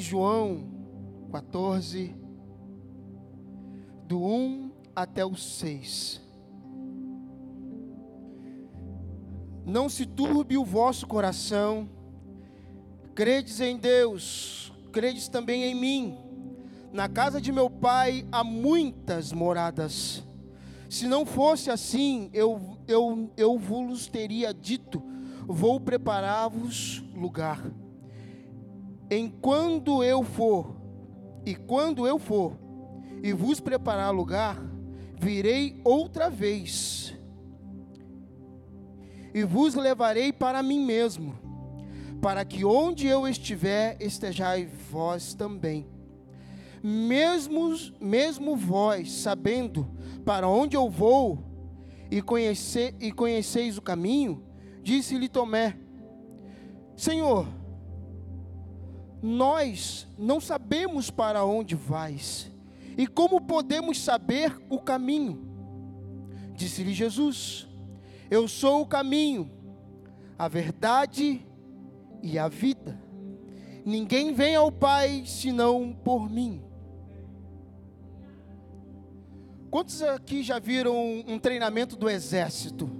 João 14, do 1 até o 6. Não se turbe o vosso coração, credes em Deus, credes também em mim. Na casa de meu pai há muitas moradas. Se não fosse assim, eu, eu, eu vos teria dito: vou preparar-vos lugar. Enquanto eu for, e quando eu for, e vos preparar lugar, virei outra vez, e vos levarei para mim mesmo, para que onde eu estiver, estejais vós também. Mesmo, mesmo vós, sabendo para onde eu vou, e, conhecer, e conheceis o caminho, disse-lhe Tomé: Senhor, nós não sabemos para onde vais, e como podemos saber o caminho? Disse-lhe Jesus: Eu sou o caminho, a verdade e a vida. Ninguém vem ao Pai senão por mim. Quantos aqui já viram um treinamento do exército?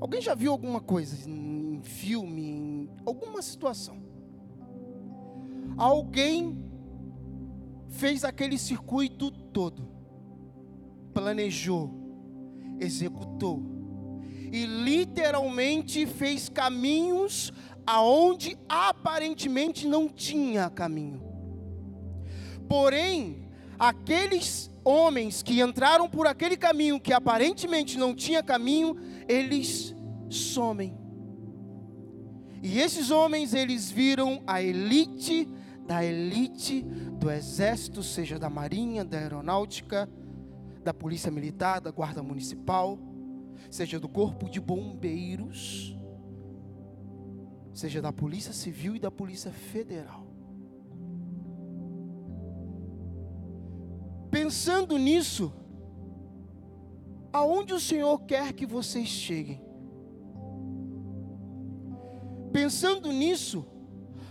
Alguém já viu alguma coisa em filme, em alguma situação? Alguém fez aquele circuito todo, planejou, executou e literalmente fez caminhos aonde aparentemente não tinha caminho. Porém, aqueles homens que entraram por aquele caminho que aparentemente não tinha caminho, eles somem. E esses homens, eles viram a elite da elite do exército, seja da marinha, da aeronáutica, da polícia militar, da guarda municipal, seja do corpo de bombeiros, seja da polícia civil e da polícia federal. Pensando nisso, aonde o Senhor quer que vocês cheguem? Pensando nisso,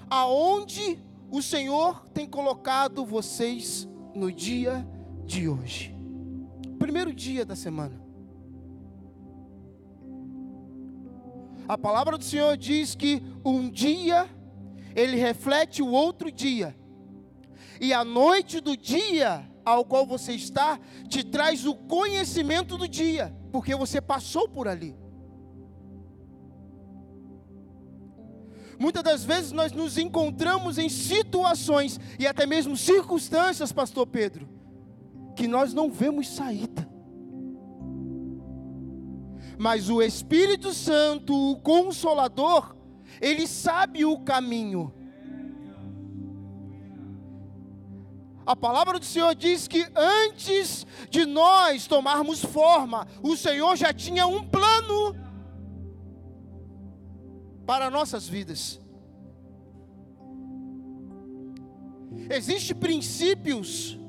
aonde o Senhor tem colocado vocês no dia de hoje. Primeiro dia da semana. A palavra do Senhor diz que um dia ele reflete o outro dia. E a noite do dia ao qual você está te traz o conhecimento do dia, porque você passou por ali. Muitas das vezes nós nos encontramos em situações e até mesmo circunstâncias, Pastor Pedro, que nós não vemos saída. Mas o Espírito Santo, o Consolador, ele sabe o caminho. A palavra do Senhor diz que antes de nós tomarmos forma, o Senhor já tinha um plano para nossas vidas. Existem princípios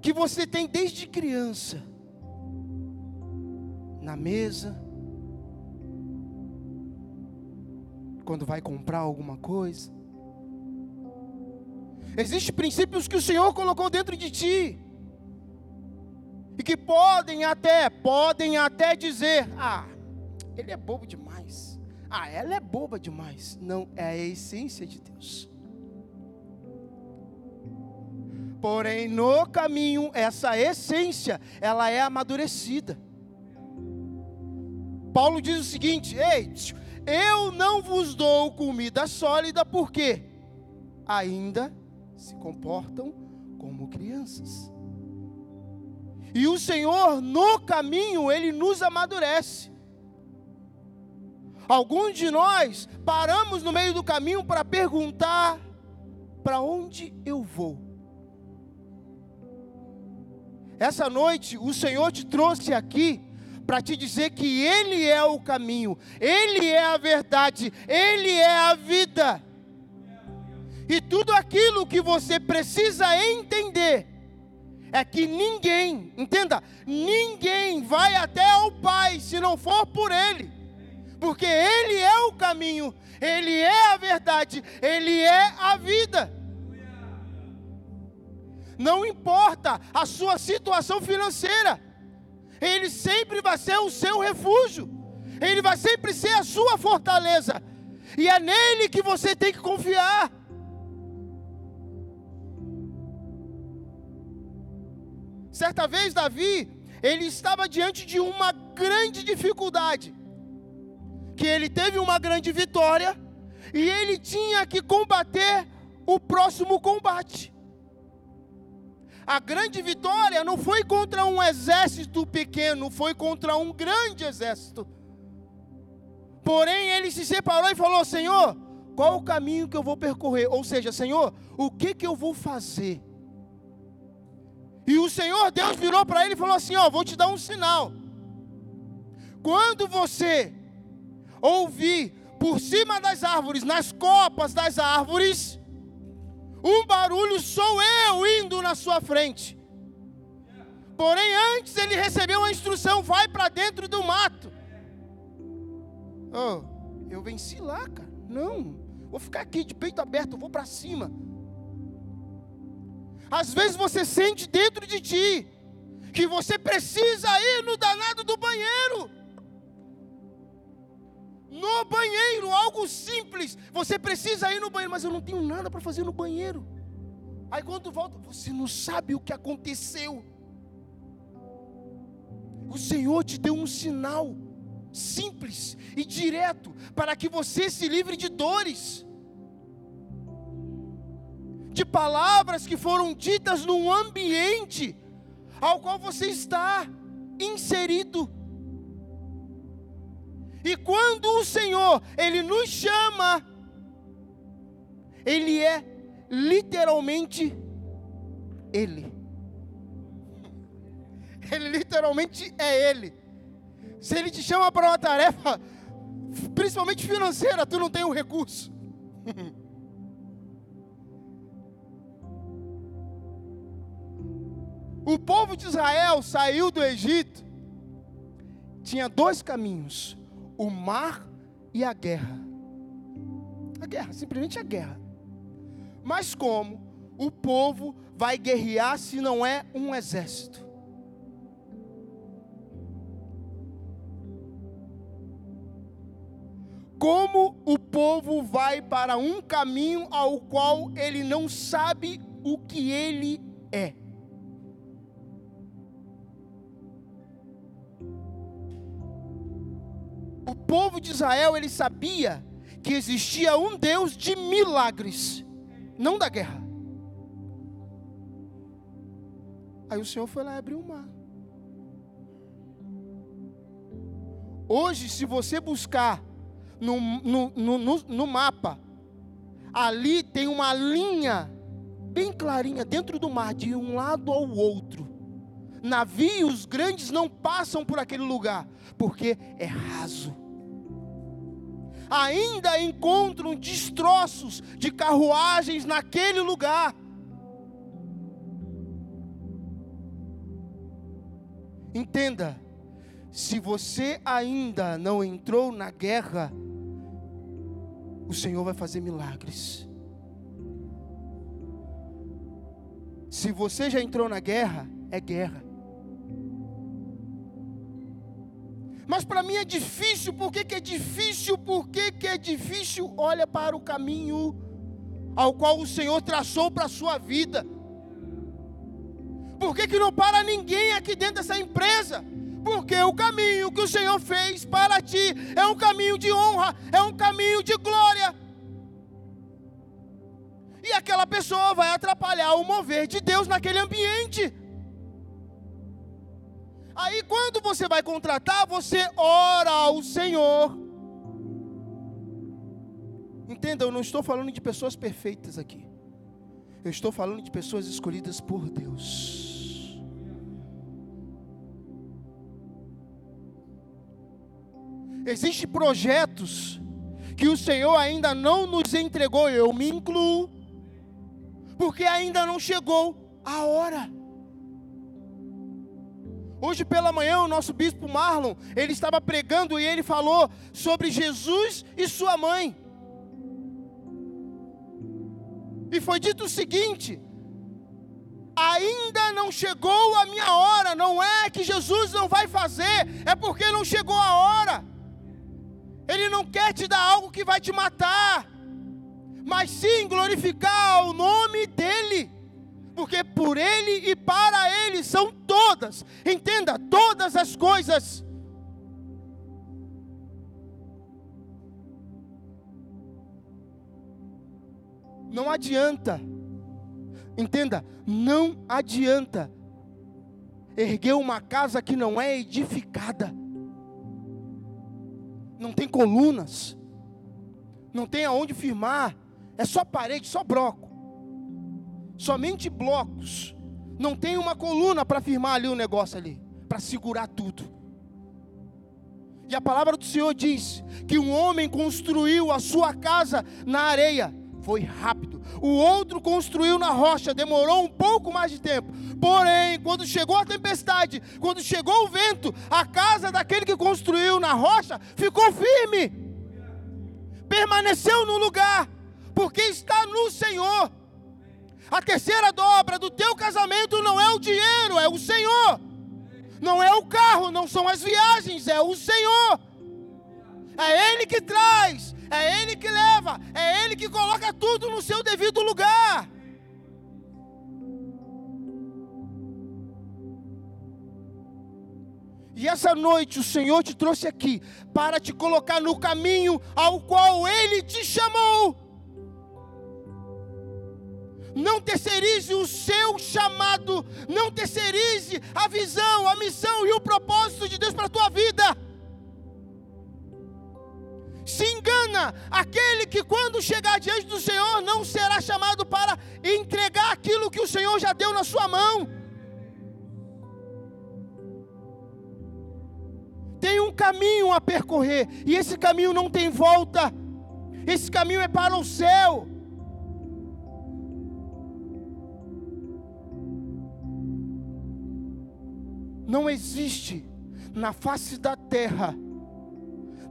que você tem desde criança, na mesa, quando vai comprar alguma coisa. Existem princípios que o Senhor colocou dentro de ti. E que podem até, podem até dizer: "Ah, ele é bobo demais". Ah, ela é boba demais. Não, é a essência de Deus. Porém, no caminho, essa essência, ela é amadurecida. Paulo diz o seguinte: Ei, eu não vos dou comida sólida, porque ainda se comportam como crianças. E o Senhor, no caminho, Ele nos amadurece. Alguns de nós paramos no meio do caminho para perguntar: para onde eu vou? Essa noite o Senhor te trouxe aqui para te dizer que Ele é o caminho, Ele é a verdade, Ele é a vida. E tudo aquilo que você precisa entender é que ninguém, entenda, ninguém vai até ao Pai se não for por Ele porque Ele é o caminho, Ele é a verdade, Ele é a vida. Não importa a sua situação financeira, Ele sempre vai ser o seu refúgio, Ele vai sempre ser a sua fortaleza, e é nele que você tem que confiar. Certa vez, Davi, ele estava diante de uma grande dificuldade, que ele teve uma grande vitória, e ele tinha que combater o próximo combate. A grande vitória não foi contra um exército pequeno, foi contra um grande exército. Porém, ele se separou e falou: Senhor, qual o caminho que eu vou percorrer? Ou seja, Senhor, o que que eu vou fazer? E o Senhor Deus virou para ele e falou assim: Ó, vou te dar um sinal. Quando você ouvir por cima das árvores, nas copas das árvores, um barulho sou eu indo na sua frente. Porém, antes ele recebeu uma instrução: vai para dentro do mato. Oh, eu venci lá, cara. Não, vou ficar aqui de peito aberto, vou para cima. Às vezes você sente dentro de ti que você precisa ir no danado do banheiro. No banheiro, algo simples. Você precisa ir no banheiro, mas eu não tenho nada para fazer no banheiro. Aí quando volta, você não sabe o que aconteceu. O Senhor te deu um sinal simples e direto para que você se livre de dores de palavras que foram ditas num ambiente ao qual você está inserido. E quando o Senhor, Ele nos chama, Ele é literalmente Ele. Ele literalmente é Ele. Se Ele te chama para uma tarefa, principalmente financeira, tu não tem o um recurso. O povo de Israel saiu do Egito, tinha dois caminhos: o mar e a guerra. A guerra, simplesmente a guerra. Mas como o povo vai guerrear se não é um exército? Como o povo vai para um caminho ao qual ele não sabe o que ele é? Povo de Israel ele sabia que existia um Deus de milagres, não da guerra. Aí o Senhor foi lá e abriu o mar. Hoje, se você buscar no, no, no, no, mapa, ali tem uma linha bem clarinha dentro do mar, de um lado ao outro. Navios grandes não passam por aquele lugar, porque é raso. Ainda encontram destroços de carruagens naquele lugar. Entenda, se você ainda não entrou na guerra, o Senhor vai fazer milagres. Se você já entrou na guerra, é guerra. Mas para mim é difícil, por que, que é difícil? Por que, que é difícil? Olha para o caminho ao qual o Senhor traçou para a sua vida. Por que, que não para ninguém aqui dentro dessa empresa? Porque o caminho que o Senhor fez para ti é um caminho de honra, é um caminho de glória. E aquela pessoa vai atrapalhar o mover de Deus naquele ambiente. Aí quando você vai contratar, você ora ao Senhor. Entenda, eu não estou falando de pessoas perfeitas aqui. Eu estou falando de pessoas escolhidas por Deus. Existem projetos que o Senhor ainda não nos entregou, eu me incluo, porque ainda não chegou a hora. Hoje pela manhã o nosso bispo Marlon, ele estava pregando e ele falou sobre Jesus e sua mãe. E foi dito o seguinte: ainda não chegou a minha hora, não é que Jesus não vai fazer, é porque não chegou a hora. Ele não quer te dar algo que vai te matar, mas sim glorificar o nome dEle, porque por Ele e para Ele são todas, entenda, todas as coisas. Não adianta, entenda, não adianta erguer uma casa que não é edificada. Não tem colunas, não tem aonde firmar, é só parede, só bloco, somente blocos, não tem uma coluna para firmar ali o negócio ali, para segurar tudo. E a palavra do Senhor diz que um homem construiu a sua casa na areia, foi rápido. O outro construiu na rocha, demorou um pouco mais de tempo. Porém, quando chegou a tempestade, quando chegou o vento, a casa daquele que construiu na rocha ficou firme, permaneceu no lugar, porque está no Senhor. A terceira dobra do teu casamento não é o dinheiro, é o Senhor. Não é o carro, não são as viagens, é o Senhor. É Ele que traz, é Ele que leva, é Ele que coloca tudo no seu devido lugar. E essa noite o Senhor te trouxe aqui para te colocar no caminho ao qual Ele te chamou. Não terceirize o seu chamado, não terceirize a visão, a missão e o propósito de Deus para a tua vida se engana aquele que, quando chegar diante do Senhor, não será chamado para entregar aquilo que o Senhor já deu na sua mão. Tem um caminho a percorrer, e esse caminho não tem volta, esse caminho é para o céu. Não existe na face da terra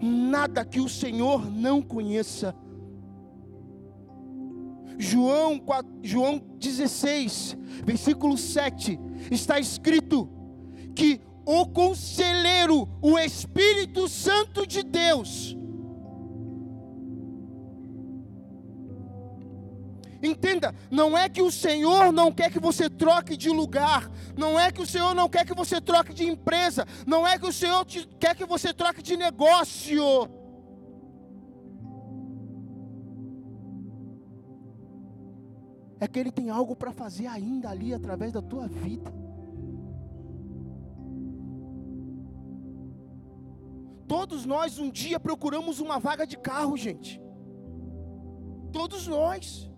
nada que o Senhor não conheça. João, João 16, versículo 7, está escrito que o conselheiro, o Espírito Santo de Deus, Entenda, não é que o Senhor não quer que você troque de lugar, não é que o Senhor não quer que você troque de empresa, não é que o Senhor te, quer que você troque de negócio. É que Ele tem algo para fazer ainda ali através da tua vida. Todos nós um dia procuramos uma vaga de carro, gente. Todos nós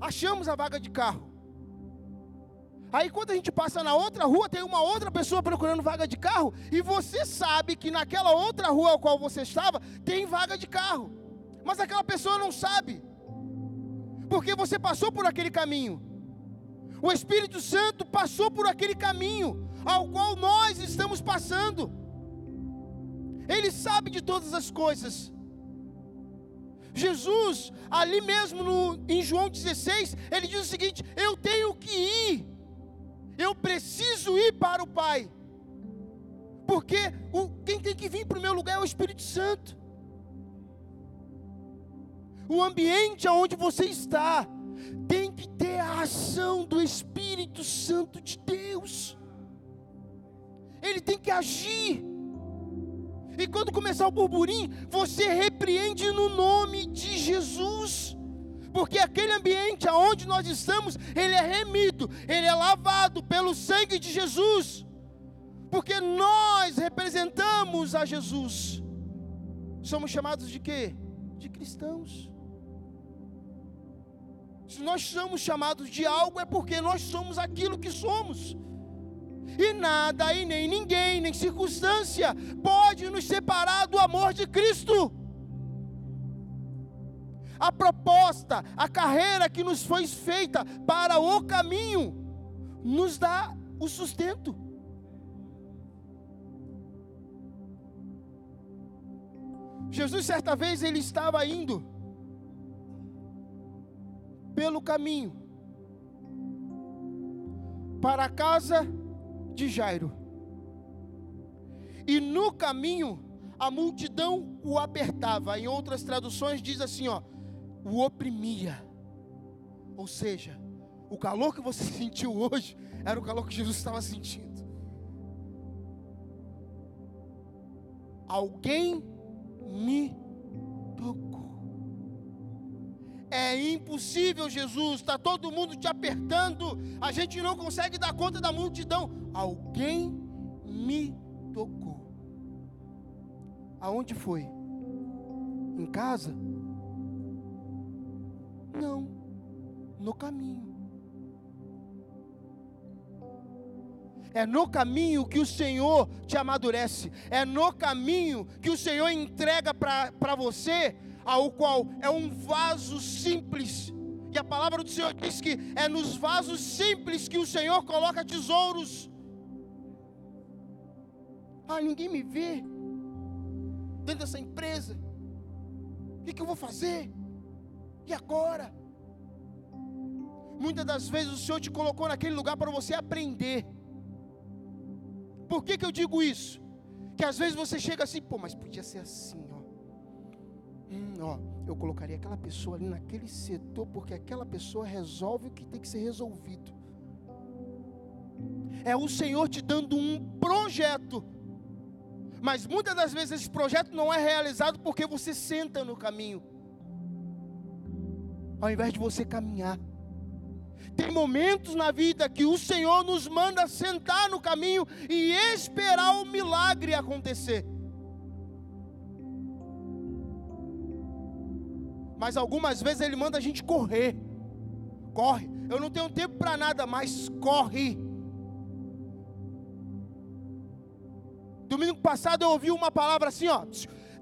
achamos a vaga de carro. Aí quando a gente passa na outra rua, tem uma outra pessoa procurando vaga de carro, e você sabe que naquela outra rua ao qual você estava, tem vaga de carro. Mas aquela pessoa não sabe. Porque você passou por aquele caminho. O Espírito Santo passou por aquele caminho ao qual nós estamos passando. Ele sabe de todas as coisas. Jesus, ali mesmo no, em João 16, ele diz o seguinte: Eu tenho que ir, eu preciso ir para o Pai, porque o, quem tem que vir para o meu lugar é o Espírito Santo. O ambiente onde você está tem que ter a ação do Espírito Santo de Deus, ele tem que agir. E quando começar o burburinho, você repreende no nome de Jesus. Porque aquele ambiente aonde nós estamos, ele é remido, ele é lavado pelo sangue de Jesus. Porque nós representamos a Jesus. Somos chamados de quê? De cristãos. Se nós somos chamados de algo, é porque nós somos aquilo que somos e nada, e nem ninguém, nem circunstância pode nos separar do amor de Cristo. A proposta, a carreira que nos foi feita para o caminho, nos dá o sustento. Jesus, certa vez, ele estava indo pelo caminho para a casa de Jairo. E no caminho, a multidão o apertava. Em outras traduções, diz assim: ó, o oprimia. Ou seja, o calor que você sentiu hoje era o calor que Jesus estava sentindo. Alguém me tocou. É impossível, Jesus, está todo mundo te apertando, a gente não consegue dar conta da multidão. Alguém me tocou. Aonde foi? Em casa? Não, no caminho. É no caminho que o Senhor te amadurece. É no caminho que o Senhor entrega para você, ao qual é um vaso simples. E a palavra do Senhor diz que é nos vasos simples que o Senhor coloca tesouros. Ah, ninguém me vê dentro dessa empresa. O que, eu vou fazer? E agora? Muitas das vezes o Senhor te colocou naquele lugar para você aprender. Por que, que eu digo isso? Que às vezes você chega assim, pô, mas podia ser assim. Hum, ó, eu colocaria aquela pessoa ali naquele setor, porque aquela pessoa resolve o que tem que ser resolvido. É o Senhor te dando um projeto. Mas muitas das vezes esse projeto não é realizado porque você senta no caminho. Ao invés de você caminhar. Tem momentos na vida que o Senhor nos manda sentar no caminho e esperar o milagre acontecer. Mas algumas vezes Ele manda a gente correr. Corre. Eu não tenho tempo para nada, mas corre. Domingo passado eu ouvi uma palavra assim, ó.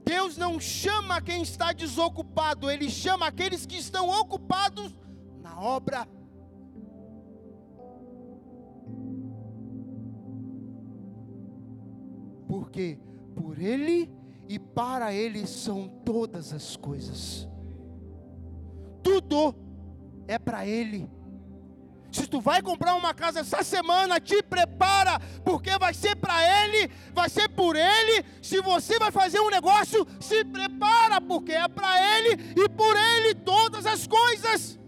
Deus não chama quem está desocupado, Ele chama aqueles que estão ocupados na obra porque por Ele e para Ele são todas as coisas. Tudo é para Ele. Se tu vai comprar uma casa essa semana, te prepara, porque vai ser para Ele, vai ser por Ele. Se você vai fazer um negócio, se prepara, porque é para Ele e por Ele todas as coisas.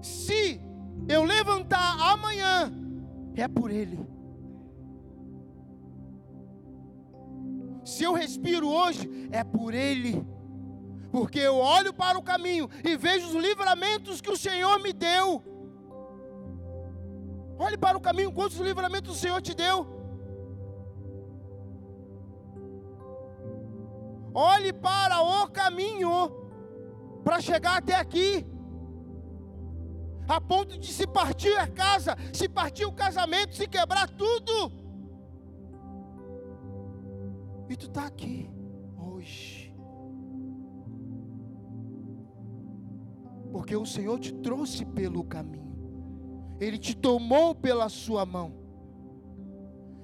Se eu levantar amanhã é por Ele. Se eu respiro hoje, é por Ele. Porque eu olho para o caminho e vejo os livramentos que o Senhor me deu. Olhe para o caminho, quantos livramentos o Senhor te deu. Olhe para o caminho para chegar até aqui a ponto de se partir a casa, se partir o casamento, se quebrar tudo. E tu está aqui hoje. Porque o Senhor te trouxe pelo caminho, Ele te tomou pela sua mão.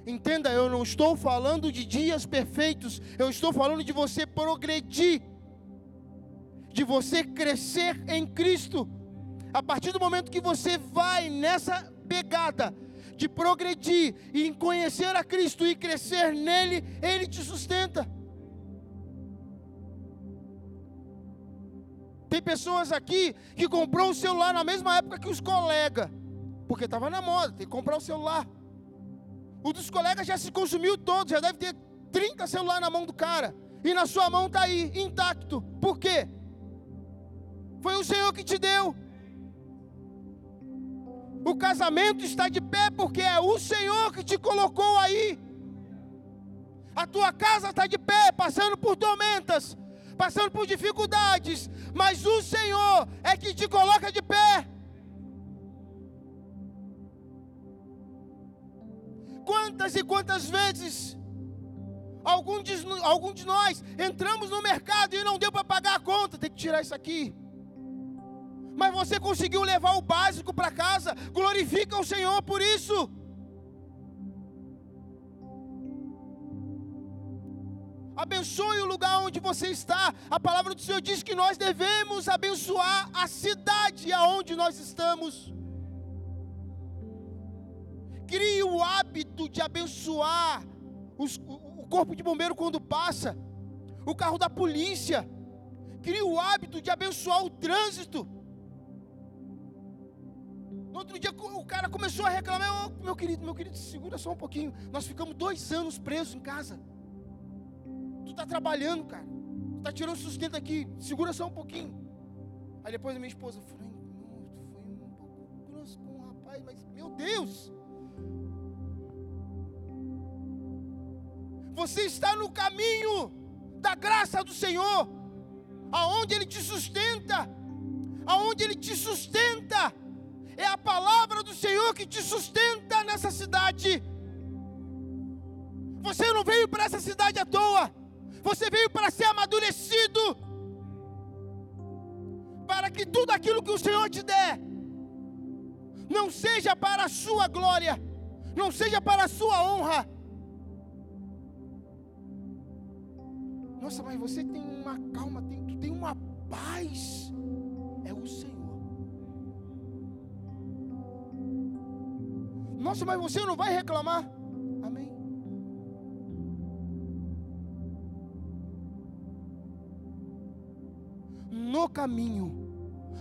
Entenda, eu não estou falando de dias perfeitos, eu estou falando de você progredir, de você crescer em Cristo. A partir do momento que você vai nessa pegada de progredir e em conhecer a Cristo e crescer nele, ele te sustenta. Tem pessoas aqui que comprou um celular na mesma época que os colegas, porque estava na moda, tem que comprar o um celular. O dos colegas já se consumiu todo, já deve ter 30 celulares na mão do cara. E na sua mão está aí, intacto. Por quê? Foi o Senhor que te deu. O casamento está de pé porque é o Senhor que te colocou aí. A tua casa está de pé, passando por tormentas, passando por dificuldades, mas o Senhor é que te coloca de pé. Quantas e quantas vezes algum de, algum de nós entramos no mercado e não deu para pagar a conta, tem que tirar isso aqui mas você conseguiu levar o básico para casa. Glorifica o Senhor por isso. Abençoe o lugar onde você está. A palavra do Senhor diz que nós devemos abençoar a cidade aonde nós estamos. Crie o hábito de abençoar os, o corpo de bombeiro quando passa, o carro da polícia. Crie o hábito de abençoar o trânsito. No outro dia o cara começou a reclamar, oh, meu querido, meu querido, segura só um pouquinho. Nós ficamos dois anos presos em casa. Tu está trabalhando, cara. Tu está tirando sustento aqui. Segura só um pouquinho. Aí depois a minha esposa falou, foi um pouco grosso com o rapaz, mas meu Deus! Você está no caminho da graça do Senhor, aonde Ele te sustenta, aonde Ele te sustenta é a palavra do Senhor que te sustenta nessa cidade. Você não veio para essa cidade à toa. Você veio para ser amadurecido. Para que tudo aquilo que o Senhor te der não seja para a sua glória, não seja para a sua honra. Nossa, mas você tem uma calma, tem, tem uma paz. É o Senhor. Nossa, mas você não vai reclamar? Amém. No caminho,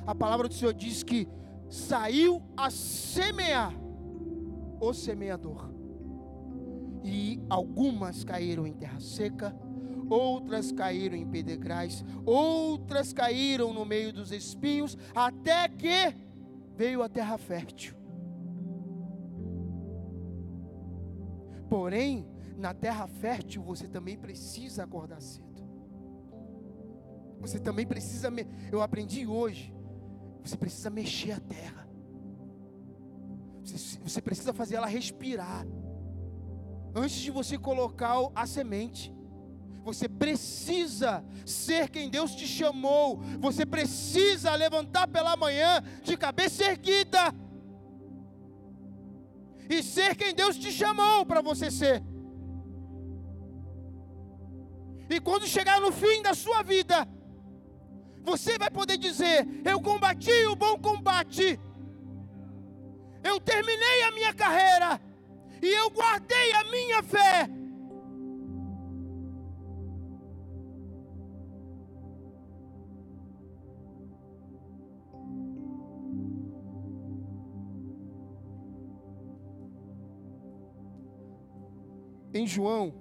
a palavra do Senhor diz que saiu a semear o semeador. E algumas caíram em terra seca, outras caíram em pedregais, outras caíram no meio dos espinhos, até que veio a terra fértil. Porém, na terra fértil você também precisa acordar cedo. Você também precisa, me... eu aprendi hoje, você precisa mexer a terra. Você, você precisa fazer ela respirar. Antes de você colocar a semente. Você precisa ser quem Deus te chamou. Você precisa levantar pela manhã de cabeça erguida e ser quem Deus te chamou para você ser. E quando chegar no fim da sua vida, você vai poder dizer: Eu combati o bom combate, eu terminei a minha carreira, e eu guardei a minha fé. Em João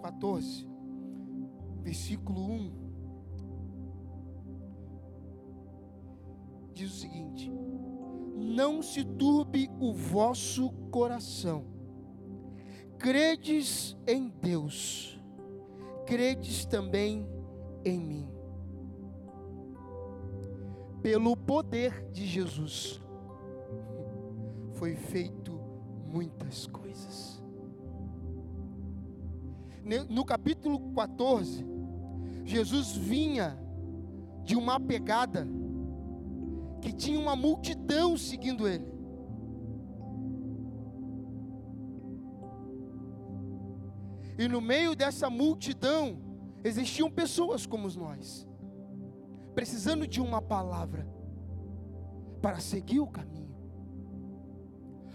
14, versículo 1, diz o seguinte: Não se turbe o vosso coração, credes em Deus, credes também em mim. Pelo poder de Jesus, foi feito muitas coisas no capítulo 14, Jesus vinha de uma pegada que tinha uma multidão seguindo ele. E no meio dessa multidão existiam pessoas como nós, precisando de uma palavra para seguir o caminho.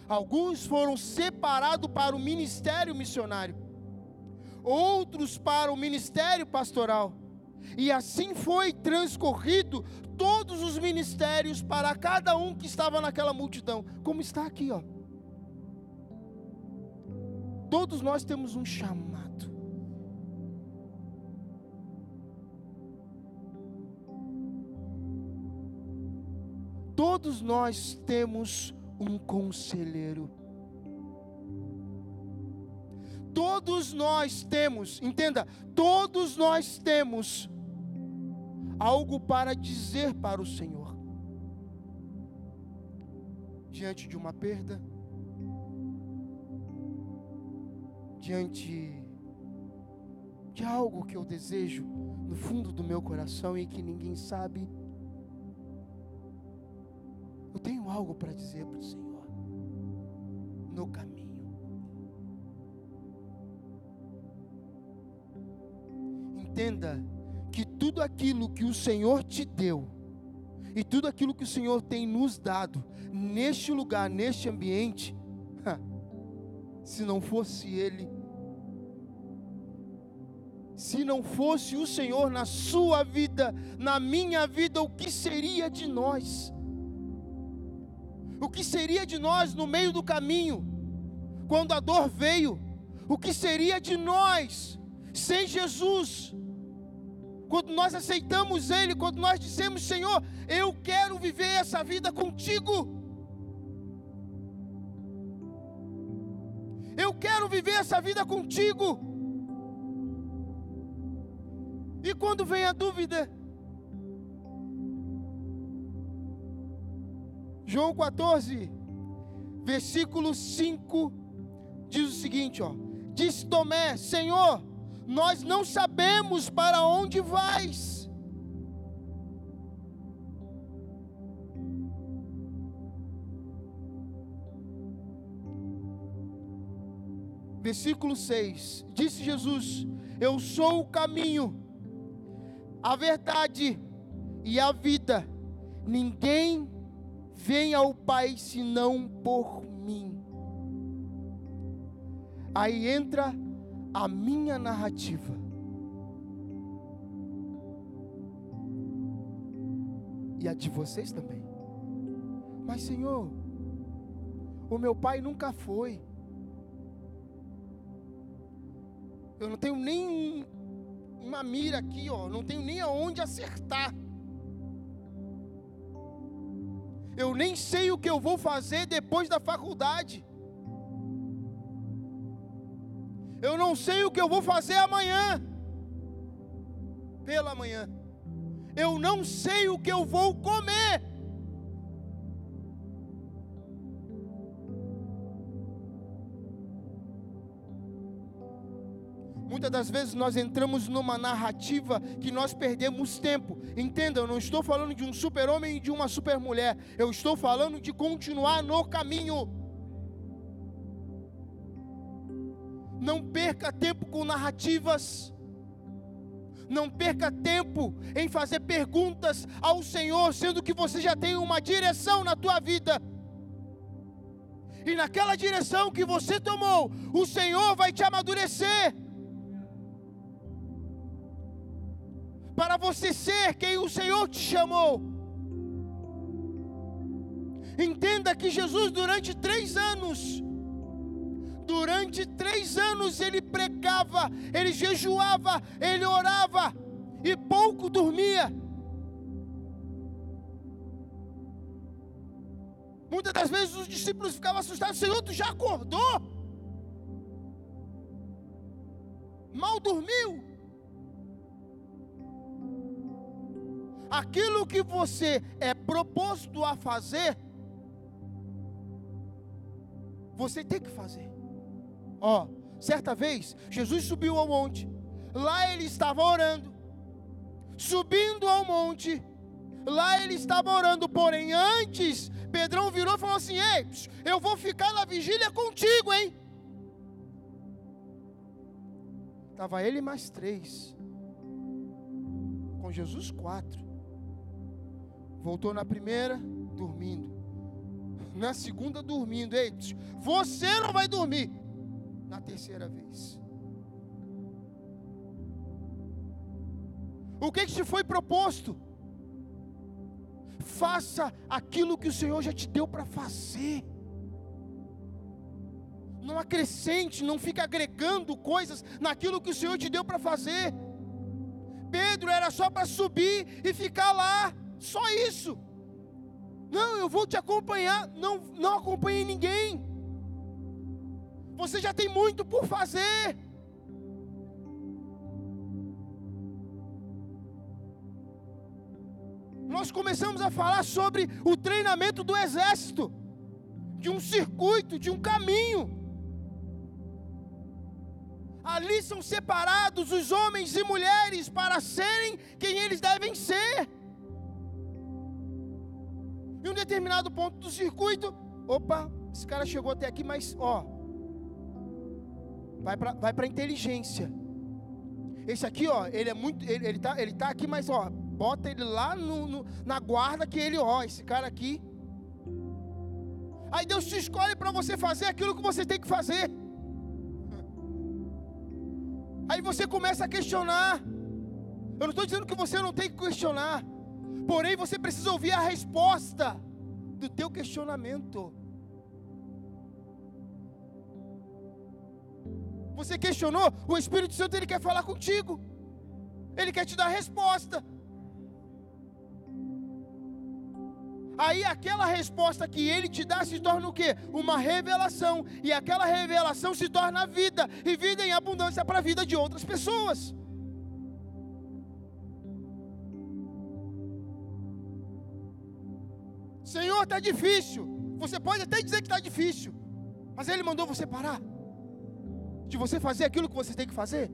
Alguns foram separados para o ministério missionário outros para o ministério pastoral. E assim foi transcorrido todos os ministérios para cada um que estava naquela multidão, como está aqui, ó. Todos nós temos um chamado. Todos nós temos um conselheiro. Todos nós temos, entenda, todos nós temos algo para dizer para o Senhor. Diante de uma perda, diante de algo que eu desejo no fundo do meu coração e que ninguém sabe, eu tenho algo para dizer para o Senhor no caminho. Entenda que tudo aquilo que o Senhor te deu, e tudo aquilo que o Senhor tem nos dado, neste lugar, neste ambiente, se não fosse Ele, se não fosse o Senhor na sua vida, na minha vida, o que seria de nós? O que seria de nós no meio do caminho, quando a dor veio? O que seria de nós sem Jesus? Quando nós aceitamos Ele, quando nós dissemos, Senhor, eu quero viver essa vida contigo. Eu quero viver essa vida contigo. E quando vem a dúvida? João 14, versículo 5, diz o seguinte: ó, diz Tomé, Senhor, nós não sabemos para onde vais. Versículo 6: Disse Jesus: Eu sou o caminho, a verdade e a vida. Ninguém vem ao Pai senão por mim. Aí entra a minha narrativa. E a de vocês também. Mas, Senhor, o meu pai nunca foi. Eu não tenho nem uma mira aqui, ó, não tenho nem aonde acertar. Eu nem sei o que eu vou fazer depois da faculdade. Eu não sei o que eu vou fazer amanhã. Pela manhã. Eu não sei o que eu vou comer. Muitas das vezes nós entramos numa narrativa que nós perdemos tempo. Entenda, eu não estou falando de um super-homem e de uma super-mulher. Eu estou falando de continuar no caminho. Não perca tempo com narrativas. Não perca tempo em fazer perguntas ao Senhor, sendo que você já tem uma direção na tua vida. E naquela direção que você tomou, o Senhor vai te amadurecer. Para você ser quem o Senhor te chamou. Entenda que Jesus, durante três anos, Durante três anos ele pregava, ele jejuava, ele orava e pouco dormia. Muitas das vezes os discípulos ficavam assustados: Senhor, tu já acordou? Mal dormiu? Aquilo que você é proposto a fazer, você tem que fazer. Ó, certa vez, Jesus subiu ao monte. Lá ele estava orando. Subindo ao monte, lá ele estava orando, porém antes, Pedrão virou e falou assim: Ei, eu vou ficar na vigília contigo, hein? Estava ele mais três, com Jesus quatro. Voltou na primeira, dormindo. Na segunda, dormindo. Ei, você não vai dormir na terceira vez. O que, que te foi proposto? Faça aquilo que o Senhor já te deu para fazer. Não acrescente, não fica agregando coisas naquilo que o Senhor te deu para fazer. Pedro era só para subir e ficar lá, só isso. Não, eu vou te acompanhar. Não, não acompanhe ninguém. Você já tem muito por fazer. Nós começamos a falar sobre o treinamento do exército, de um circuito, de um caminho. Ali são separados os homens e mulheres para serem quem eles devem ser. Em um determinado ponto do circuito, opa, esse cara chegou até aqui, mas ó, vai para vai a inteligência. esse aqui, ó, ele é muito, ele, ele, tá, ele tá aqui, mas ó, bota ele lá no, no, na guarda que ele, ó, esse cara aqui. Aí Deus te escolhe para você fazer aquilo que você tem que fazer. Aí você começa a questionar. Eu não estou dizendo que você não tem que questionar. Porém, você precisa ouvir a resposta do teu questionamento. Você questionou, o Espírito Santo ele quer falar contigo. Ele quer te dar resposta. Aí aquela resposta que ele te dá se torna o quê? Uma revelação. E aquela revelação se torna vida. E vida em abundância para a vida de outras pessoas. Senhor, está difícil. Você pode até dizer que está difícil. Mas Ele mandou você parar. De você fazer aquilo que você tem que fazer.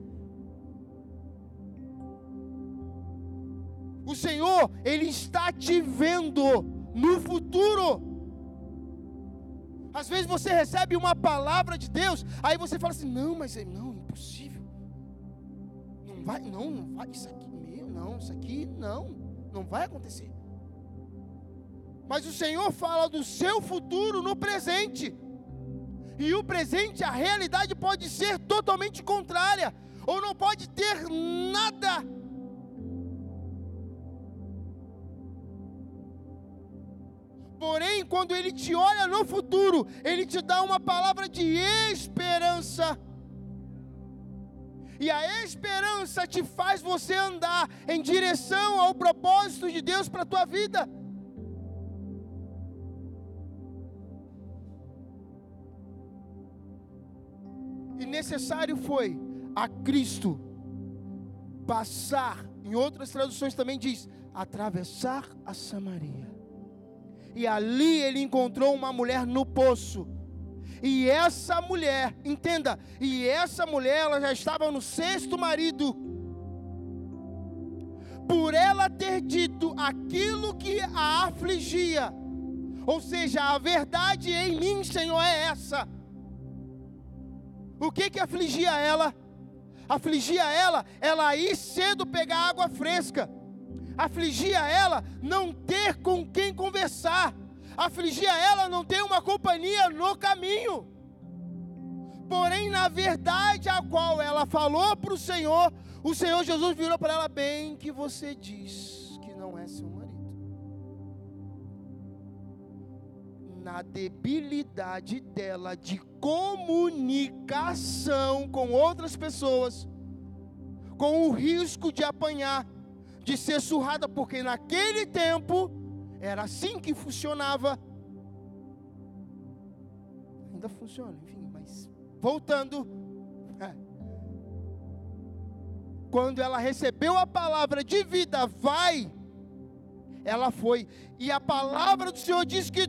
O Senhor, Ele está te vendo no futuro. Às vezes você recebe uma palavra de Deus, aí você fala assim: não, mas é não, impossível. Não vai, não, não vai, isso aqui meu, não, isso aqui não, não vai acontecer. Mas o Senhor fala do seu futuro no presente. E o presente, a realidade pode ser totalmente contrária, ou não pode ter nada Porém, quando Ele te olha no futuro, Ele te dá uma palavra de esperança. E a esperança te faz você andar em direção ao propósito de Deus para a tua vida. Necessário foi a Cristo passar, em outras traduções também diz, atravessar a Samaria e ali ele encontrou uma mulher no poço. E essa mulher, entenda, e essa mulher ela já estava no sexto marido. Por ela ter dito aquilo que a afligia, ou seja, a verdade em mim, Senhor, é essa. O que que afligia ela? Afligia ela, ela ir cedo pegar água fresca afligia ela não ter com quem conversar, afligia ela não ter uma companhia no caminho. Porém, na verdade a qual ela falou para o Senhor, o Senhor Jesus virou para ela: Bem que você diz que não é seu marido. Na debilidade dela de comunicação com outras pessoas, com o risco de apanhar, de ser surrada, porque naquele tempo era assim que funcionava. Ainda funciona, enfim, mas voltando. É. Quando ela recebeu a palavra de vida, vai, ela foi. E a palavra do Senhor diz que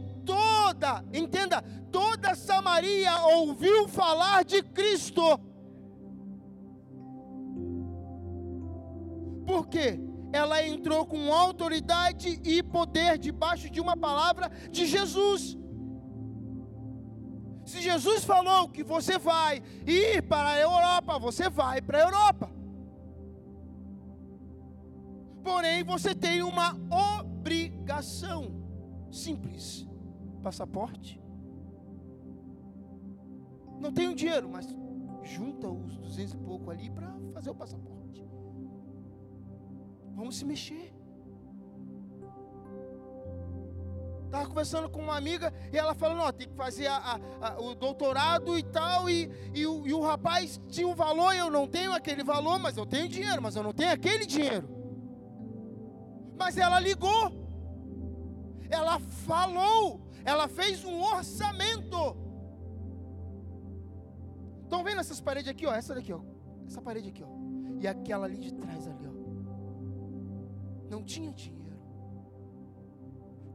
toda, entenda, toda Samaria ouviu falar de Cristo. Por quê? ela entrou com autoridade e poder debaixo de uma palavra de Jesus. Se Jesus falou que você vai ir para a Europa, você vai para a Europa. Porém, você tem uma obrigação simples: passaporte. Não tenho dinheiro, mas junta os duzentos e pouco ali para fazer o passaporte. Vamos se mexer. Estava conversando com uma amiga e ela falou: não, tem que fazer a, a, a, o doutorado e tal. E, e, o, e o rapaz tinha um valor, eu não tenho aquele valor, mas eu tenho dinheiro, mas eu não tenho aquele dinheiro. Mas ela ligou, ela falou, ela fez um orçamento. Estão vendo essas paredes aqui, ó? Essa daqui, ó. Essa parede aqui, ó. E aquela ali de trás ali, ó não tinha dinheiro.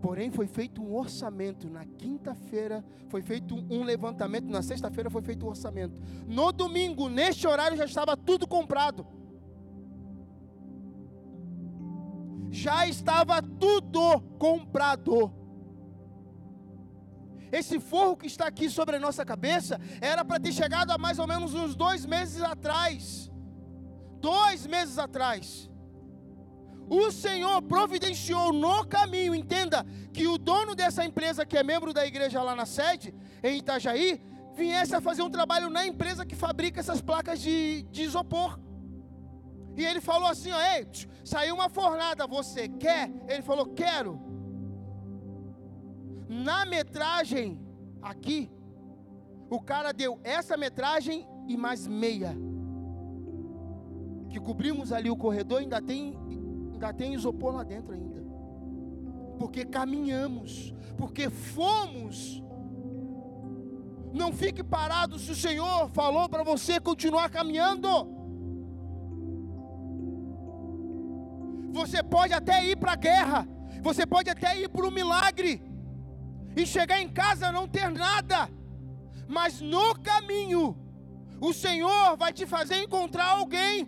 Porém, foi feito um orçamento. Na quinta-feira foi feito um levantamento. Na sexta-feira foi feito um orçamento. No domingo, neste horário, já estava tudo comprado. Já estava tudo comprado. Esse forro que está aqui sobre a nossa cabeça era para ter chegado há mais ou menos uns dois meses atrás dois meses atrás, o Senhor providenciou no caminho, entenda, que o dono dessa empresa, que é membro da igreja lá na sede, em Itajaí, viesse a fazer um trabalho na empresa que fabrica essas placas de, de isopor. E ele falou assim: ó, Ei, saiu uma fornada, você quer? Ele falou: Quero. Na metragem aqui, o cara deu essa metragem e mais meia. Que cobrimos ali o corredor, ainda tem, ainda tem isopor lá dentro ainda. Porque caminhamos, porque fomos. Não fique parado se o Senhor falou para você continuar caminhando. Você pode até ir para a guerra, você pode até ir para o milagre, e chegar em casa não ter nada, mas no caminho, o Senhor vai te fazer encontrar alguém.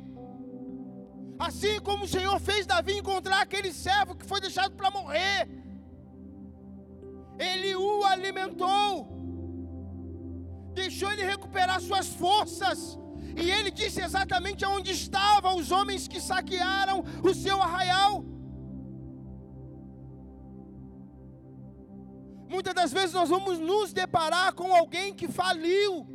Assim como o Senhor fez Davi encontrar aquele servo que foi deixado para morrer, ele o alimentou, deixou ele recuperar suas forças, e ele disse exatamente onde estavam os homens que saquearam o seu arraial. Muitas das vezes nós vamos nos deparar com alguém que faliu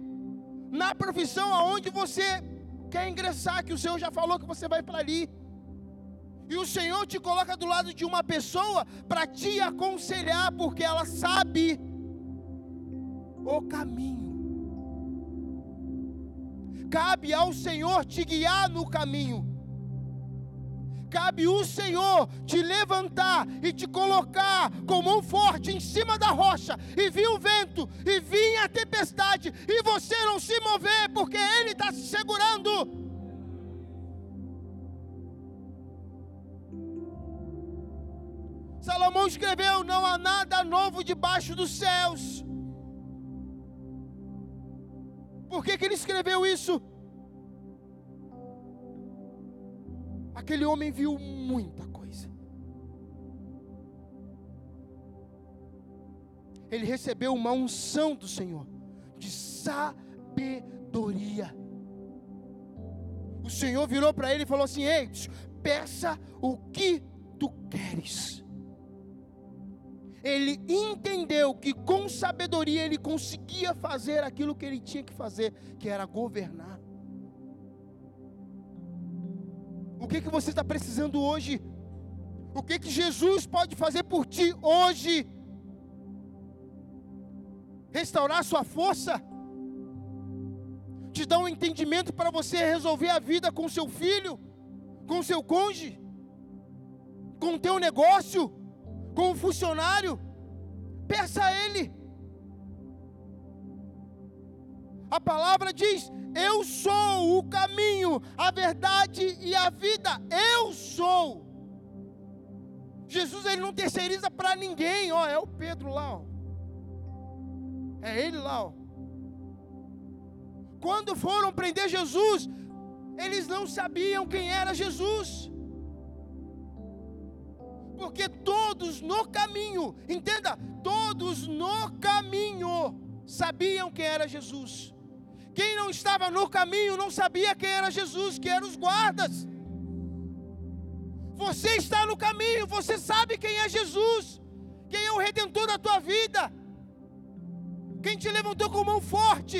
na profissão aonde você quer ingressar, que o Senhor já falou que você vai para ali. E o Senhor te coloca do lado de uma pessoa para te aconselhar, porque ela sabe o caminho. Cabe ao Senhor te guiar no caminho cabe o Senhor te levantar e te colocar com mão forte em cima da rocha, e vir o vento, e vir a tempestade, e você não se mover, porque Ele está se segurando. Salomão escreveu: Não há nada novo debaixo dos céus. Por que, que ele escreveu isso? Aquele homem viu muita coisa. Ele recebeu uma unção do Senhor de sabedoria. O Senhor virou para ele e falou assim: Ei, peça o que tu queres. Ele entendeu que com sabedoria ele conseguia fazer aquilo que ele tinha que fazer, que era governar. O que, que você está precisando hoje? O que, que Jesus pode fazer por ti hoje? Restaurar sua força? Te dar um entendimento para você resolver a vida com seu filho, com seu cônjuge, com o teu negócio, com o funcionário? Peça a Ele. A palavra diz: Eu sou o caminho, a verdade e a vida. Eu sou. Jesus ele não terceiriza para ninguém, ó, é o Pedro lá, ó. É ele lá, ó. Quando foram prender Jesus, eles não sabiam quem era Jesus. Porque todos no caminho, entenda, todos no caminho sabiam quem era Jesus. Quem não estava no caminho não sabia quem era Jesus, que eram os guardas. Você está no caminho, você sabe quem é Jesus, quem é o redentor da tua vida, quem te levantou com mão forte,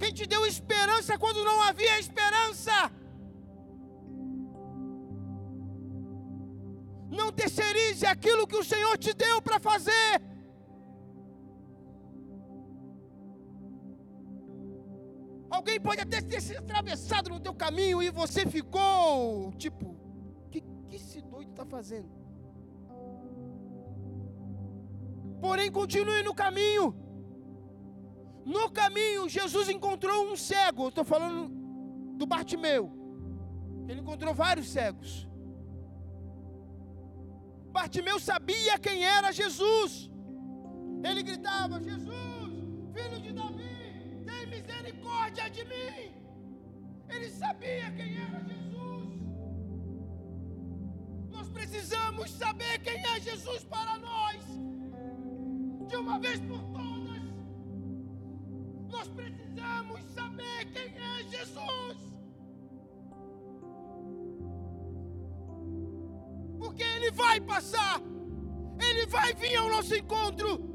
quem te deu esperança quando não havia esperança. Não terceirize aquilo que o Senhor te deu para fazer. Alguém pode até ter se atravessado no teu caminho e você ficou tipo, que que esse doido está fazendo? Porém, continue no caminho. No caminho, Jesus encontrou um cego. Estou falando do Bartimeu. Ele encontrou vários cegos. Bartimeu sabia quem era Jesus. Ele gritava: Jesus, filho de está de mim. Ele sabia quem era Jesus. Nós precisamos saber quem é Jesus para nós, de uma vez por todas. Nós precisamos saber quem é Jesus. Porque Ele vai passar, Ele vai vir ao nosso encontro.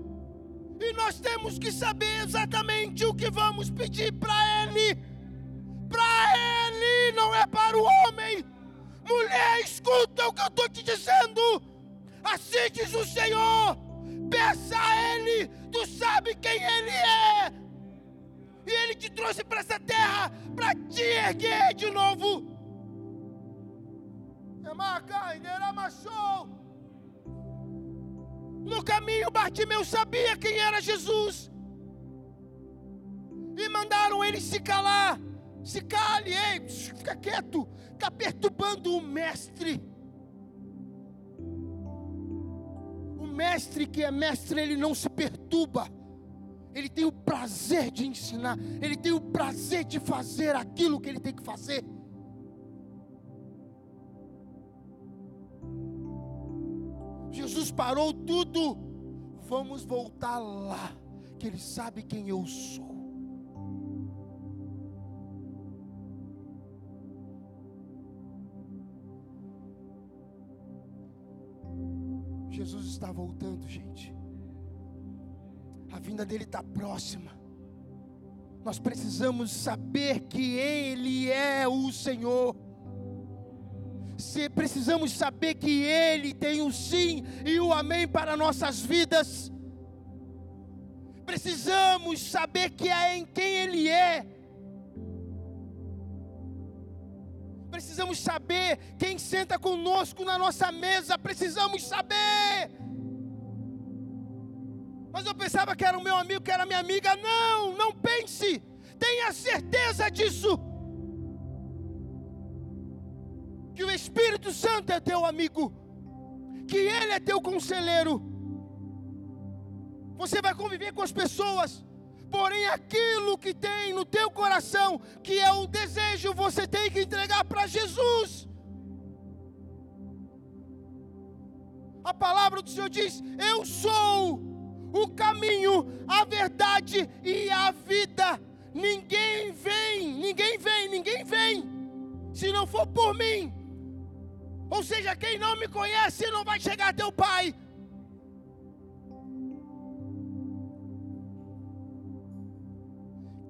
E nós temos que saber exatamente o que vamos pedir para Ele. Para Ele, não é para o homem. Mulher, escuta o que eu estou te dizendo. Assim diz o Senhor. Peça a Ele, tu sabe quem Ele é. E Ele te trouxe para essa terra para te erguer de novo. No caminho, Bartimeu sabia quem era Jesus. E mandaram ele se calar. Se cale, ei, fica quieto. Está perturbando o mestre. O mestre que é mestre, ele não se perturba. Ele tem o prazer de ensinar. Ele tem o prazer de fazer aquilo que ele tem que fazer. Jesus parou tudo. Vamos voltar lá, que Ele sabe quem eu sou. Jesus está voltando, gente. A vinda dele está próxima. Nós precisamos saber que Ele é o Senhor se precisamos saber que Ele tem o sim e o amém para nossas vidas. Precisamos saber que é em quem Ele é. Precisamos saber quem senta conosco na nossa mesa. Precisamos saber. Mas eu pensava que era o meu amigo, que era minha amiga. Não, não pense. Tenha certeza disso que o Espírito Santo é teu amigo, que Ele é teu conselheiro. Você vai conviver com as pessoas, porém aquilo que tem no teu coração, que é o desejo, você tem que entregar para Jesus. A palavra do Senhor diz: Eu sou o caminho, a verdade e a vida. Ninguém vem, ninguém vem, ninguém vem, se não for por mim. Ou seja, quem não me conhece não vai chegar até o Pai.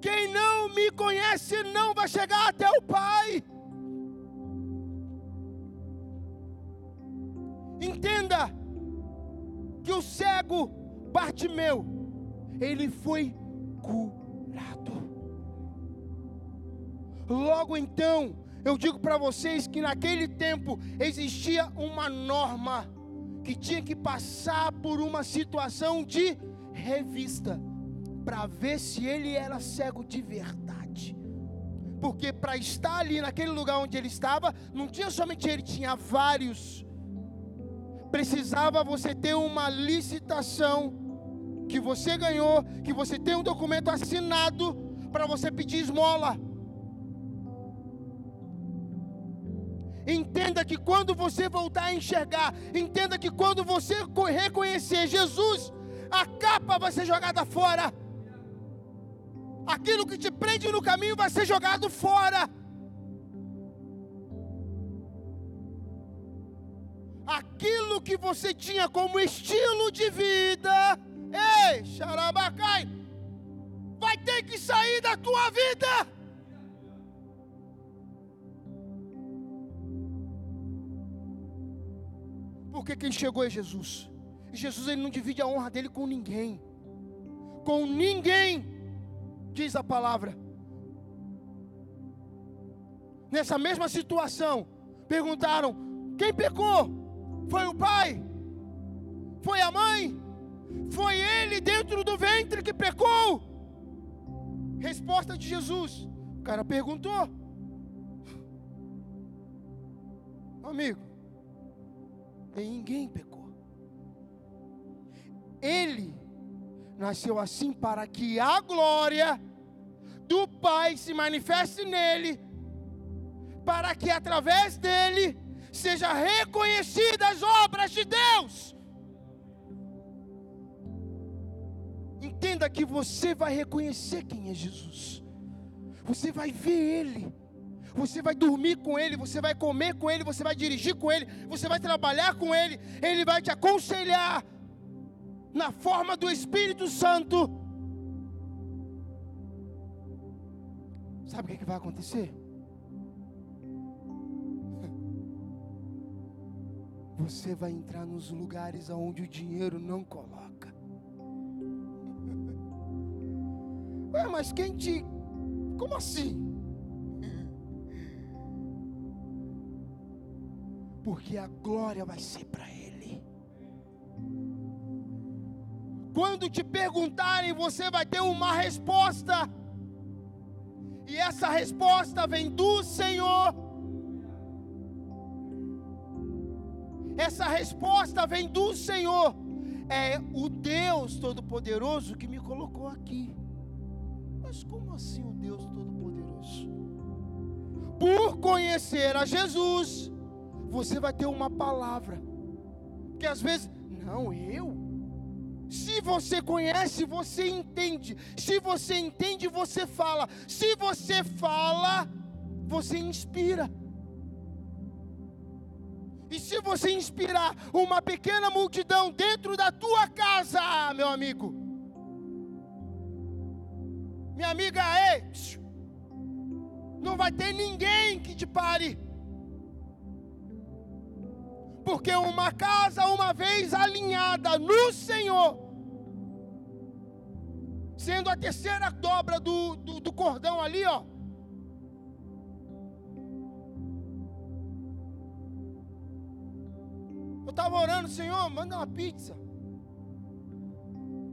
Quem não me conhece não vai chegar até o Pai. Entenda que o cego Bartimeu, ele foi curado. Logo então, eu digo para vocês que naquele tempo existia uma norma que tinha que passar por uma situação de revista para ver se ele era cego de verdade. Porque para estar ali naquele lugar onde ele estava, não tinha somente ele, tinha vários. Precisava você ter uma licitação que você ganhou, que você tem um documento assinado para você pedir esmola. Entenda que quando você voltar a enxergar, entenda que quando você reconhecer Jesus, a capa vai ser jogada fora. Aquilo que te prende no caminho vai ser jogado fora. Aquilo que você tinha como estilo de vida, ei, xarabacai, vai ter que sair da tua vida. Porque quem chegou é Jesus. E Jesus ele não divide a honra dele com ninguém. Com ninguém, diz a palavra. Nessa mesma situação, perguntaram: quem pecou? Foi o pai? Foi a mãe? Foi ele dentro do ventre que pecou? Resposta de Jesus. O cara perguntou. Amigo, ninguém pecou. Ele nasceu assim para que a glória do Pai se manifeste nele, para que através dele seja reconhecida as obras de Deus. Entenda que você vai reconhecer quem é Jesus. Você vai ver ele. Você vai dormir com Ele, você vai comer com Ele, você vai dirigir com Ele, você vai trabalhar com Ele, Ele vai te aconselhar na forma do Espírito Santo. Sabe o que, é que vai acontecer? Você vai entrar nos lugares aonde o dinheiro não coloca. Ué, mas quem te. Como assim? Porque a glória vai ser para Ele. Quando te perguntarem, você vai ter uma resposta. E essa resposta vem do Senhor. Essa resposta vem do Senhor. É o Deus Todo-Poderoso que me colocou aqui. Mas como assim o Deus Todo-Poderoso? Por conhecer a Jesus, você vai ter uma palavra. Que às vezes, não, eu. Se você conhece, você entende. Se você entende, você fala. Se você fala, você inspira. E se você inspirar uma pequena multidão dentro da tua casa, meu amigo, minha amiga, ei, não vai ter ninguém que te pare. Porque uma casa, uma vez alinhada no Senhor, sendo a terceira dobra do, do, do cordão ali, ó Eu estava orando, Senhor, manda uma pizza.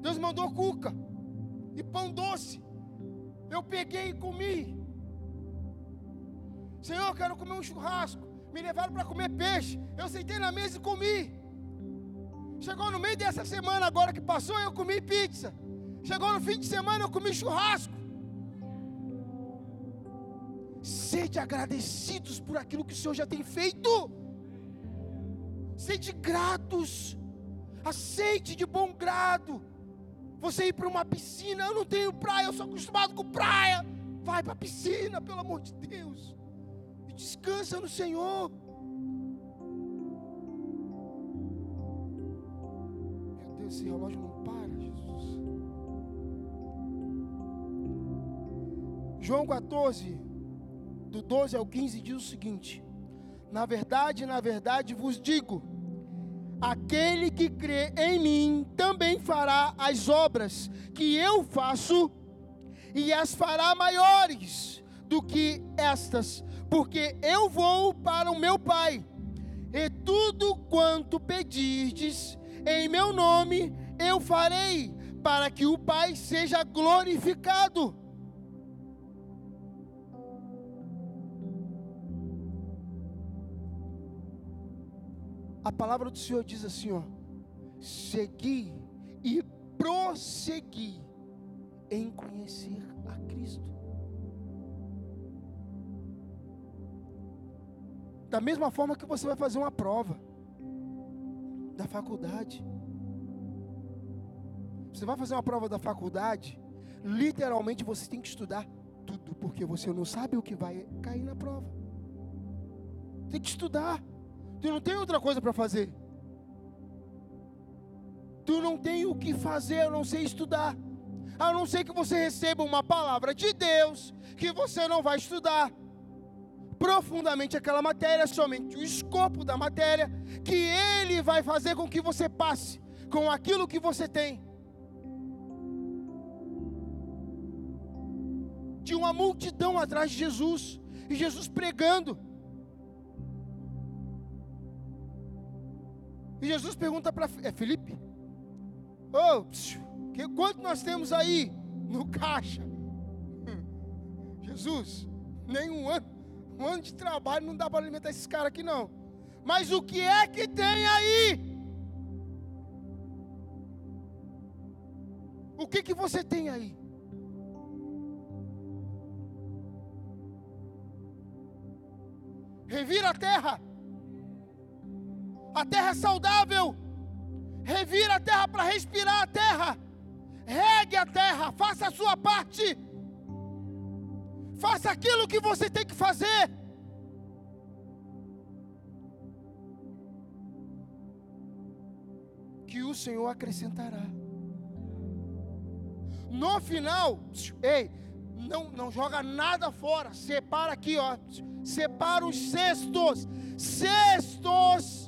Deus mandou cuca e pão doce. Eu peguei e comi. Senhor, eu quero comer um churrasco. Me levaram para comer peixe. Eu sentei na mesa e comi. Chegou no meio dessa semana agora que passou, eu comi pizza. Chegou no fim de semana, eu comi churrasco. Sede agradecidos por aquilo que o Senhor já tem feito. Sede gratos, aceite de bom grado. Você ir para uma piscina, eu não tenho praia, eu sou acostumado com praia. Vai para a piscina, pelo amor de Deus. Descansa no Senhor. Meu Deus, esse relógio não para, Jesus. João 14, do 12 ao 15, diz o seguinte: na verdade, na verdade vos digo: aquele que crê em mim também fará as obras que eu faço, e as fará maiores do que estas, porque eu vou para o meu Pai, e tudo quanto pedirdes em meu nome eu farei, para que o Pai seja glorificado. A palavra do Senhor diz assim, ó: seguir e prosseguir em conhecer a Cristo. Da mesma forma que você vai fazer uma prova da faculdade. Você vai fazer uma prova da faculdade, literalmente você tem que estudar tudo, porque você não sabe o que vai cair na prova. Tem que estudar. Tu não tem outra coisa para fazer. Tu não tem o que fazer, a não ser estudar. A não ser que você receba uma palavra de Deus, que você não vai estudar profundamente aquela matéria, somente o escopo da matéria, que Ele vai fazer com que você passe com aquilo que você tem. De uma multidão atrás de Jesus, e Jesus pregando. E Jesus pergunta para é Felipe: oh, que, quanto nós temos aí no caixa? Jesus, nem um ano, um ano de trabalho não dá para alimentar esses caras aqui não. Mas o que é que tem aí? O que que você tem aí? Revira a terra a terra é saudável. Revira a terra para respirar a terra. Regue a terra, faça a sua parte. Faça aquilo que você tem que fazer. Que o Senhor acrescentará. No final, ei, não, não joga nada fora, separa aqui, ó, separa os cestos, cestos.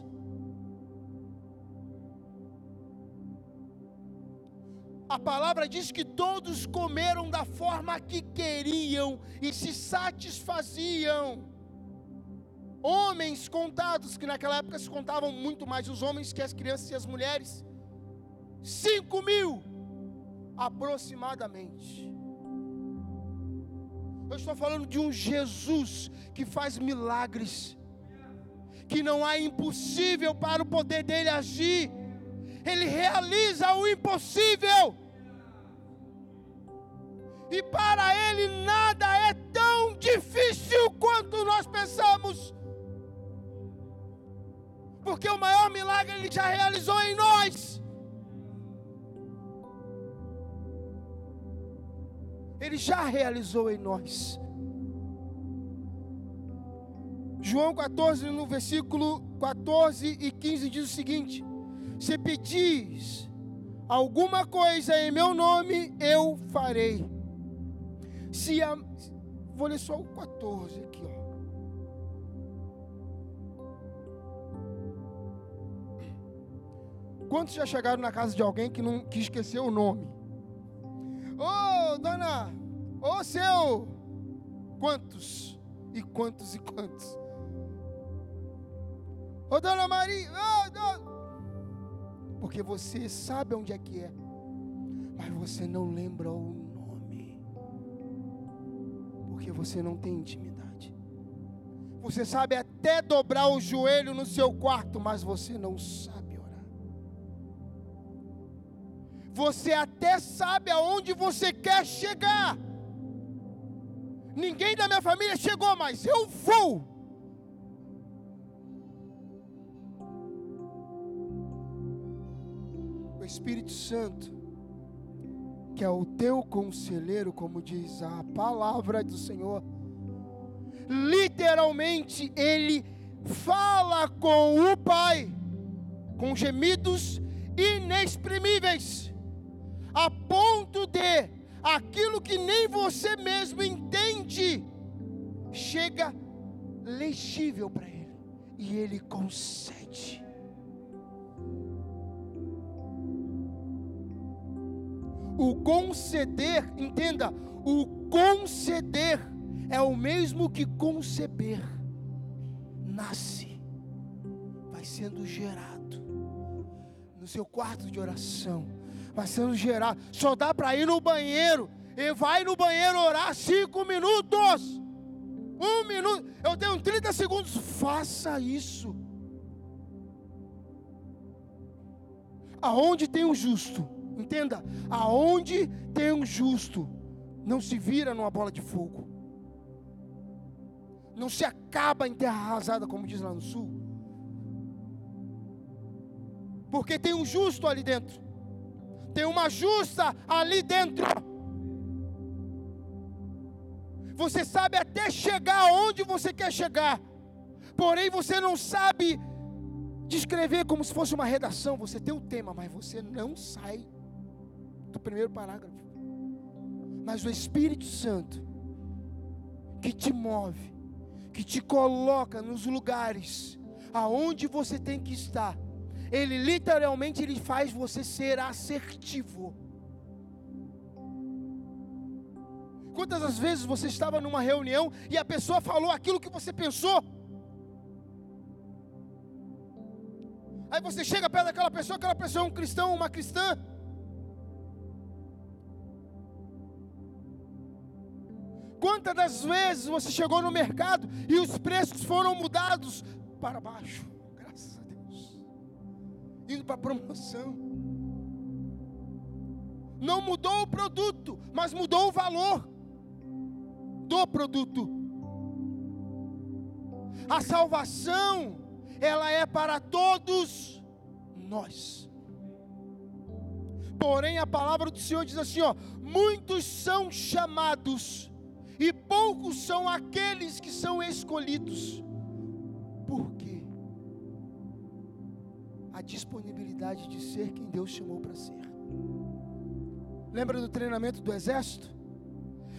A palavra diz que todos comeram da forma que queriam e se satisfaziam. Homens contados, que naquela época se contavam muito mais os homens que as crianças e as mulheres. Cinco mil, aproximadamente. Eu estou falando de um Jesus que faz milagres, que não há impossível para o poder dele agir ele realiza o impossível. E para Ele nada é tão difícil quanto nós pensamos. Porque o maior milagre Ele já realizou em nós. Ele já realizou em nós. João 14, no versículo 14 e 15, diz o seguinte: se pedis alguma coisa em meu nome, eu farei. Se a... Vou ler só o 14 aqui, ó. Quantos já chegaram na casa de alguém que não que esqueceu o nome? Ô, oh, dona, ô oh, seu, quantos e quantos e quantos? Ô, oh, dona Maria, oh, dona porque você sabe onde é que é, mas você não lembra o porque você não tem intimidade. Você sabe até dobrar o joelho no seu quarto, mas você não sabe orar. Você até sabe aonde você quer chegar. Ninguém da minha família chegou, mas eu vou. o Espírito Santo, que é o teu conselheiro, como diz a palavra do Senhor, literalmente ele fala com o Pai, com gemidos inexprimíveis, a ponto de aquilo que nem você mesmo entende, chega legível para ele, e ele concede. O conceder, entenda, o conceder é o mesmo que conceber. Nasce, vai sendo gerado no seu quarto de oração, vai sendo gerado. Só dá para ir no banheiro e vai no banheiro orar cinco minutos. Um minuto, eu tenho 30 segundos. Faça isso. Aonde tem um justo, Entenda, aonde tem um justo, não se vira numa bola de fogo. Não se acaba em terra arrasada, como diz lá no sul. Porque tem um justo ali dentro. Tem uma justa ali dentro. Você sabe até chegar onde você quer chegar. Porém, você não sabe descrever como se fosse uma redação. Você tem o tema, mas você não sai do primeiro parágrafo. Mas o Espírito Santo, que te move, que te coloca nos lugares aonde você tem que estar, ele literalmente ele faz você ser assertivo. Quantas as vezes você estava numa reunião e a pessoa falou aquilo que você pensou? Aí você chega perto daquela pessoa, aquela pessoa é um cristão, uma cristã. Quantas das vezes você chegou no mercado e os preços foram mudados para baixo? Graças a Deus. Indo para promoção. Não mudou o produto, mas mudou o valor do produto. A salvação, ela é para todos nós. Porém, a palavra do Senhor diz assim: ó, muitos são chamados e poucos são aqueles que são escolhidos. Por quê? A disponibilidade de ser quem Deus chamou para ser. Lembra do treinamento do exército?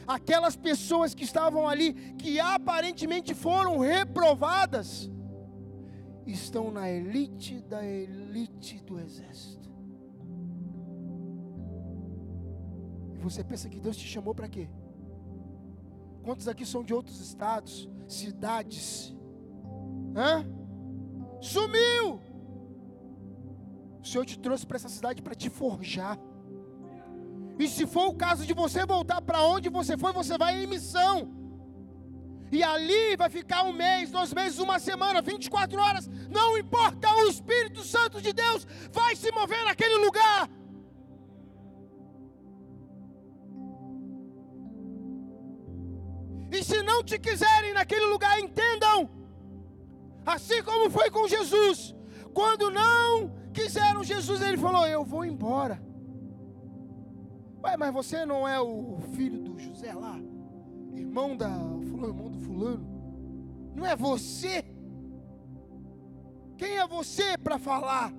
Aquelas pessoas que estavam ali, que aparentemente foram reprovadas, estão na elite da elite do exército. E você pensa que Deus te chamou para quê? Quantos aqui são de outros estados, cidades? Hã? Sumiu! O Senhor te trouxe para essa cidade para te forjar. E se for o caso de você voltar para onde você foi, você vai em missão. E ali vai ficar um mês, dois meses, uma semana, 24 horas. Não importa, o Espírito Santo de Deus vai se mover naquele lugar. Se não te quiserem naquele lugar, entendam. Assim como foi com Jesus. Quando não quiseram Jesus, ele falou: Eu vou embora. Ué, mas você não é o filho do José lá? Irmão da fulano, irmão do fulano? Não é você? Quem é você para falar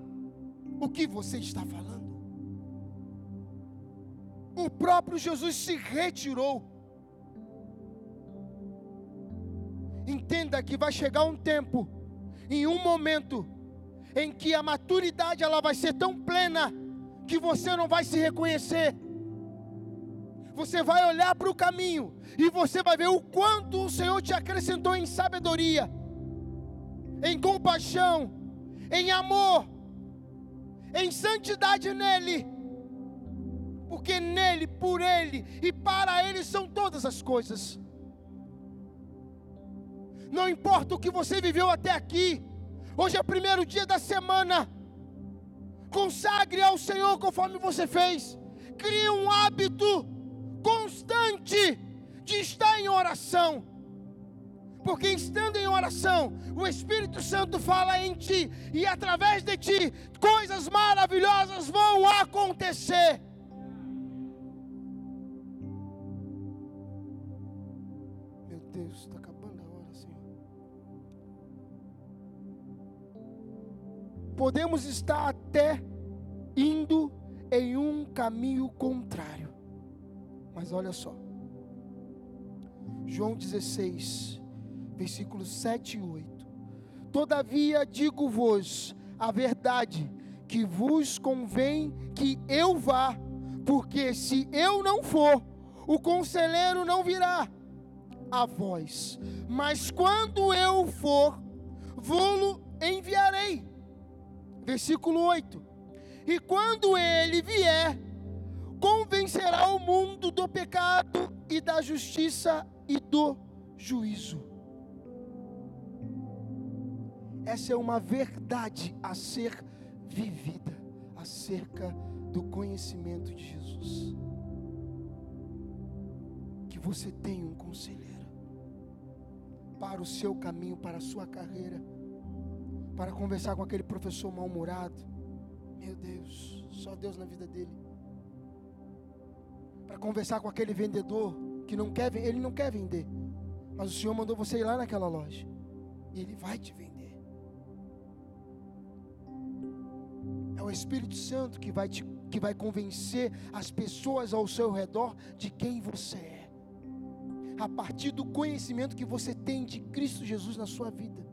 o que você está falando? O próprio Jesus se retirou. Entenda que vai chegar um tempo, em um momento, em que a maturidade ela vai ser tão plena que você não vai se reconhecer. Você vai olhar para o caminho e você vai ver o quanto o Senhor te acrescentou em sabedoria, em compaixão, em amor, em santidade nele. Porque nele, por ele e para ele são todas as coisas. Não importa o que você viveu até aqui. Hoje é o primeiro dia da semana. Consagre ao Senhor conforme você fez. Crie um hábito constante de estar em oração. Porque estando em oração, o Espírito Santo fala em ti, e através de ti, coisas maravilhosas vão acontecer. Meu Deus, está podemos estar até indo em um caminho contrário. Mas olha só. João 16, versículos 7 e 8. Todavia digo-vos a verdade, que vos convém que eu vá, porque se eu não for, o conselheiro não virá a vós. Mas quando eu for, vou-lo enviarei versículo 8: E quando ele vier, convencerá o mundo do pecado e da justiça e do juízo. Essa é uma verdade a ser vivida acerca do conhecimento de Jesus. Que você tenha um conselheiro para o seu caminho, para a sua carreira para conversar com aquele professor mal-humorado. Meu Deus, só Deus na vida dele. Para conversar com aquele vendedor que não quer, ele não quer vender. Mas o Senhor mandou você ir lá naquela loja. E ele vai te vender. É o Espírito Santo que vai te que vai convencer as pessoas ao seu redor de quem você é. A partir do conhecimento que você tem de Cristo Jesus na sua vida.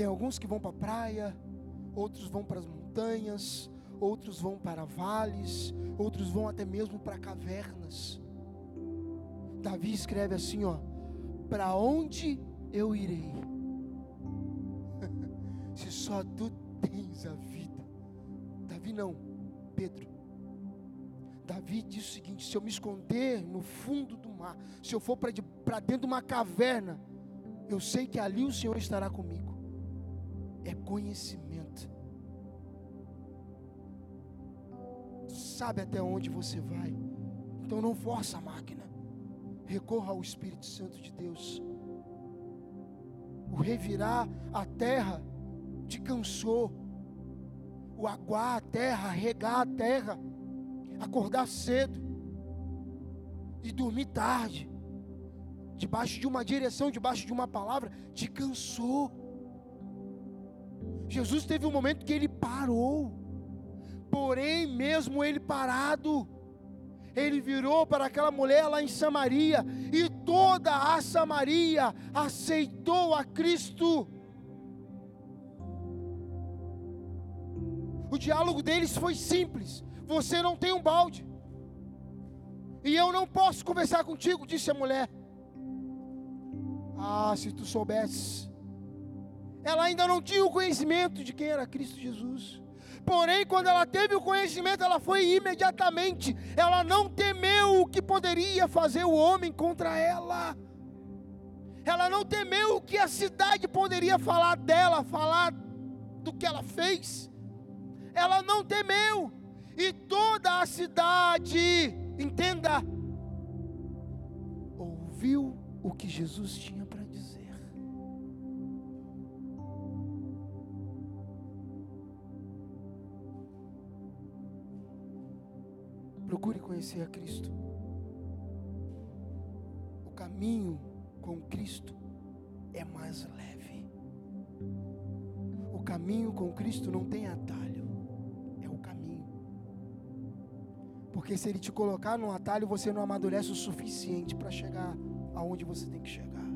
Tem alguns que vão para a praia, outros vão para as montanhas, outros vão para vales, outros vão até mesmo para cavernas. Davi escreve assim, ó: Para onde eu irei? Se só tu tens a vida. Davi não, Pedro. Davi diz o seguinte: se eu me esconder no fundo do mar, se eu for para dentro de uma caverna, eu sei que ali o Senhor estará comigo é conhecimento. Sabe até onde você vai. Então não força a máquina. Recorra ao Espírito Santo de Deus. O revirar a terra te cansou. o aguar a terra, regar a terra, acordar cedo e dormir tarde, debaixo de uma direção, debaixo de uma palavra, te cansou. Jesus teve um momento que ele parou, porém, mesmo ele parado, ele virou para aquela mulher lá em Samaria, e toda a Samaria aceitou a Cristo. O diálogo deles foi simples: você não tem um balde, e eu não posso conversar contigo, disse a mulher. Ah, se tu soubesses, ela ainda não tinha o conhecimento de quem era Cristo Jesus. Porém, quando ela teve o conhecimento, ela foi imediatamente. Ela não temeu o que poderia fazer o homem contra ela. Ela não temeu o que a cidade poderia falar dela, falar do que ela fez. Ela não temeu. E toda a cidade, entenda, ouviu o que Jesus tinha para Procure conhecer a Cristo. O caminho com Cristo é mais leve. O caminho com Cristo não tem atalho, é o caminho. Porque se Ele te colocar no atalho, você não amadurece o suficiente para chegar aonde você tem que chegar.